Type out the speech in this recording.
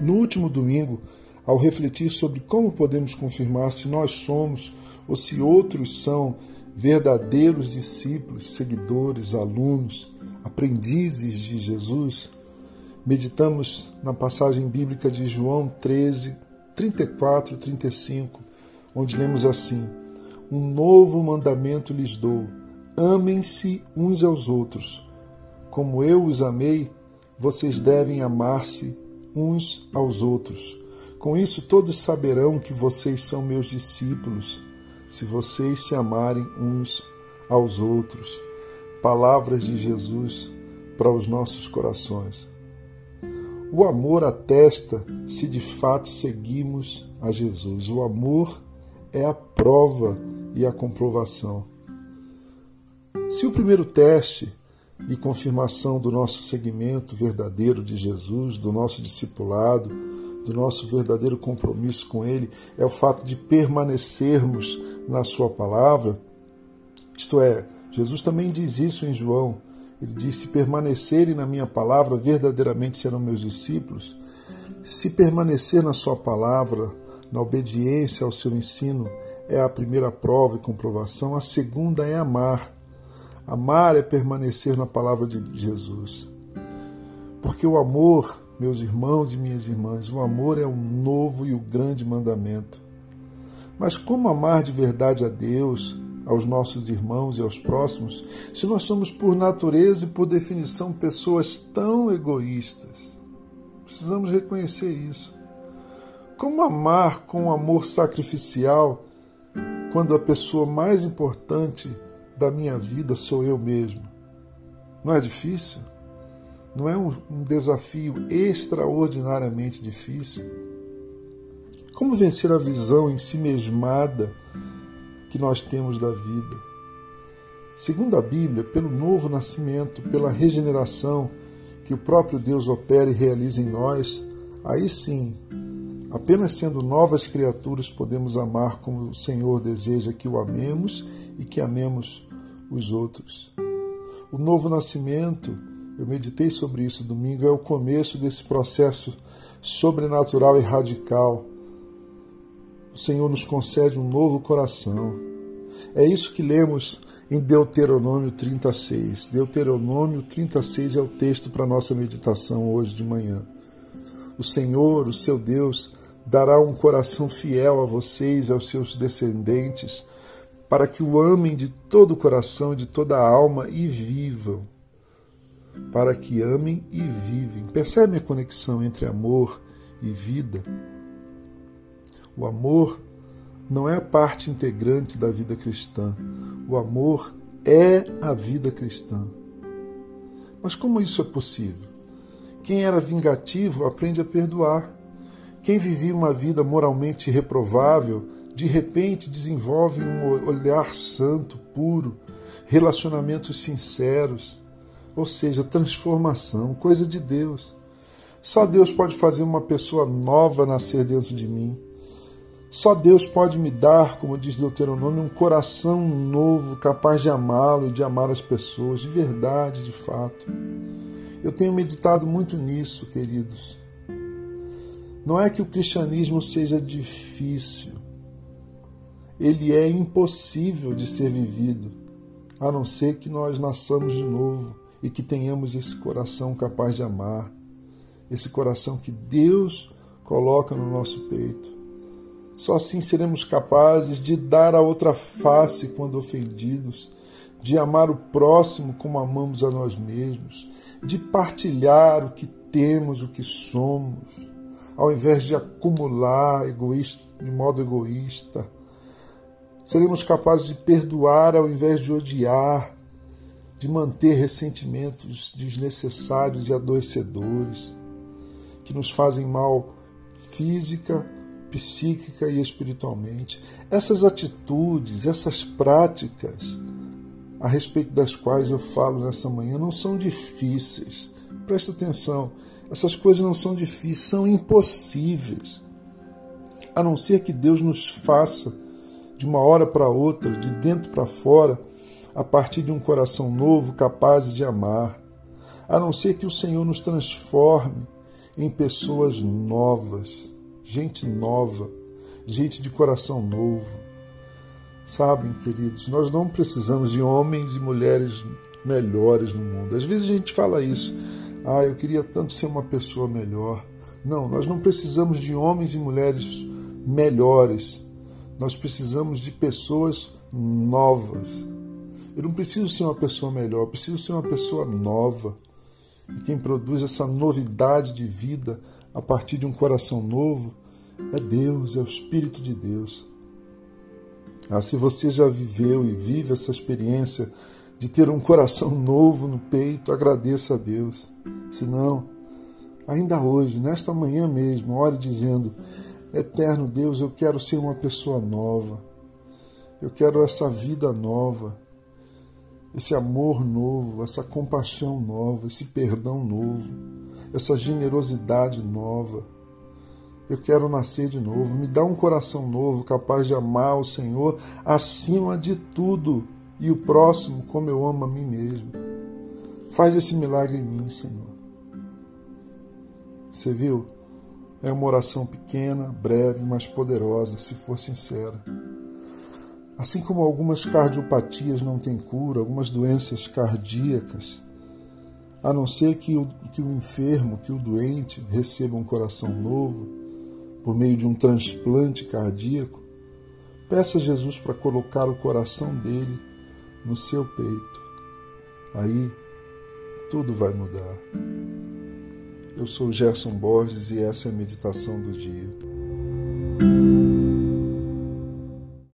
No último domingo, ao refletir sobre como podemos confirmar se nós somos ou se outros são verdadeiros discípulos, seguidores, alunos, aprendizes de Jesus, meditamos na passagem bíblica de João 13, 34 e 35, onde lemos assim: Um novo mandamento lhes dou: amem-se uns aos outros. Como eu os amei, vocês devem amar-se uns aos outros. Com isso, todos saberão que vocês são meus discípulos, se vocês se amarem uns aos outros. Palavras de Jesus para os nossos corações. O amor atesta se de fato seguimos a Jesus. O amor é a prova e a comprovação. Se o primeiro teste e confirmação do nosso seguimento verdadeiro de Jesus, do nosso discipulado, do nosso verdadeiro compromisso com Ele, é o fato de permanecermos na Sua palavra. Isto é, Jesus também diz isso em João. Ele diz: Se permanecerem na minha palavra, verdadeiramente serão meus discípulos. Se permanecer na Sua palavra, na obediência ao seu ensino, é a primeira prova e comprovação. A segunda é amar. Amar é permanecer na palavra de Jesus. Porque o amor, meus irmãos e minhas irmãs, o amor é o novo e o grande mandamento. Mas como amar de verdade a Deus, aos nossos irmãos e aos próximos, se nós somos por natureza e por definição pessoas tão egoístas? Precisamos reconhecer isso. Como amar com amor sacrificial quando a pessoa mais importante da minha vida sou eu mesmo. Não é difícil? Não é um, um desafio extraordinariamente difícil? Como vencer a visão em si mesmada que nós temos da vida? Segundo a Bíblia, pelo novo nascimento, pela regeneração que o próprio Deus opera e realiza em nós, aí sim, apenas sendo novas criaturas, podemos amar como o Senhor deseja que o amemos e que amemos os outros. O novo nascimento, eu meditei sobre isso domingo, é o começo desse processo sobrenatural e radical. O Senhor nos concede um novo coração. É isso que lemos em Deuteronômio 36. Deuteronômio 36 é o texto para nossa meditação hoje de manhã. O Senhor, o seu Deus, dará um coração fiel a vocês e aos seus descendentes para que o amem de todo o coração, de toda a alma e vivam. Para que amem e vivem. Percebe a conexão entre amor e vida? O amor não é a parte integrante da vida cristã. O amor é a vida cristã. Mas como isso é possível? Quem era vingativo aprende a perdoar. Quem vivia uma vida moralmente reprovável de repente desenvolve um olhar santo, puro, relacionamentos sinceros, ou seja, transformação, coisa de Deus. Só Deus pode fazer uma pessoa nova nascer dentro de mim. Só Deus pode me dar, como diz Deuteronômio, um coração novo, capaz de amá-lo e de amar as pessoas, de verdade, de fato. Eu tenho meditado muito nisso, queridos. Não é que o cristianismo seja difícil, ele é impossível de ser vivido, a não ser que nós nasçamos de novo e que tenhamos esse coração capaz de amar, esse coração que Deus coloca no nosso peito. Só assim seremos capazes de dar a outra face quando ofendidos, de amar o próximo como amamos a nós mesmos, de partilhar o que temos, o que somos, ao invés de acumular egoísta, de modo egoísta Seremos capazes de perdoar ao invés de odiar, de manter ressentimentos desnecessários e adoecedores, que nos fazem mal física, psíquica e espiritualmente. Essas atitudes, essas práticas a respeito das quais eu falo nessa manhã não são difíceis. Presta atenção, essas coisas não são difíceis, são impossíveis. A não ser que Deus nos faça de uma hora para outra, de dentro para fora, a partir de um coração novo capaz de amar, a não ser que o Senhor nos transforme em pessoas novas, gente nova, gente de coração novo. Sabem, queridos, nós não precisamos de homens e mulheres melhores no mundo. Às vezes a gente fala isso. Ah, eu queria tanto ser uma pessoa melhor. Não, nós não precisamos de homens e mulheres melhores. Nós precisamos de pessoas novas. Eu não preciso ser uma pessoa melhor, eu preciso ser uma pessoa nova. E quem produz essa novidade de vida a partir de um coração novo é Deus, é o Espírito de Deus. Ah, se você já viveu e vive essa experiência de ter um coração novo no peito, agradeça a Deus. Se não, ainda hoje, nesta manhã mesmo, ore dizendo: Eterno Deus, eu quero ser uma pessoa nova. Eu quero essa vida nova, esse amor novo, essa compaixão nova, esse perdão novo, essa generosidade nova. Eu quero nascer de novo. Me dá um coração novo, capaz de amar o Senhor acima de tudo e o próximo como eu amo a mim mesmo. Faz esse milagre em mim, Senhor. Você viu? É uma oração pequena, breve, mas poderosa, se for sincera. Assim como algumas cardiopatias não têm cura, algumas doenças cardíacas, a não ser que o, que o enfermo, que o doente receba um coração novo por meio de um transplante cardíaco, peça a Jesus para colocar o coração dele no seu peito. Aí tudo vai mudar. Eu sou Gerson Borges e essa é a meditação do dia.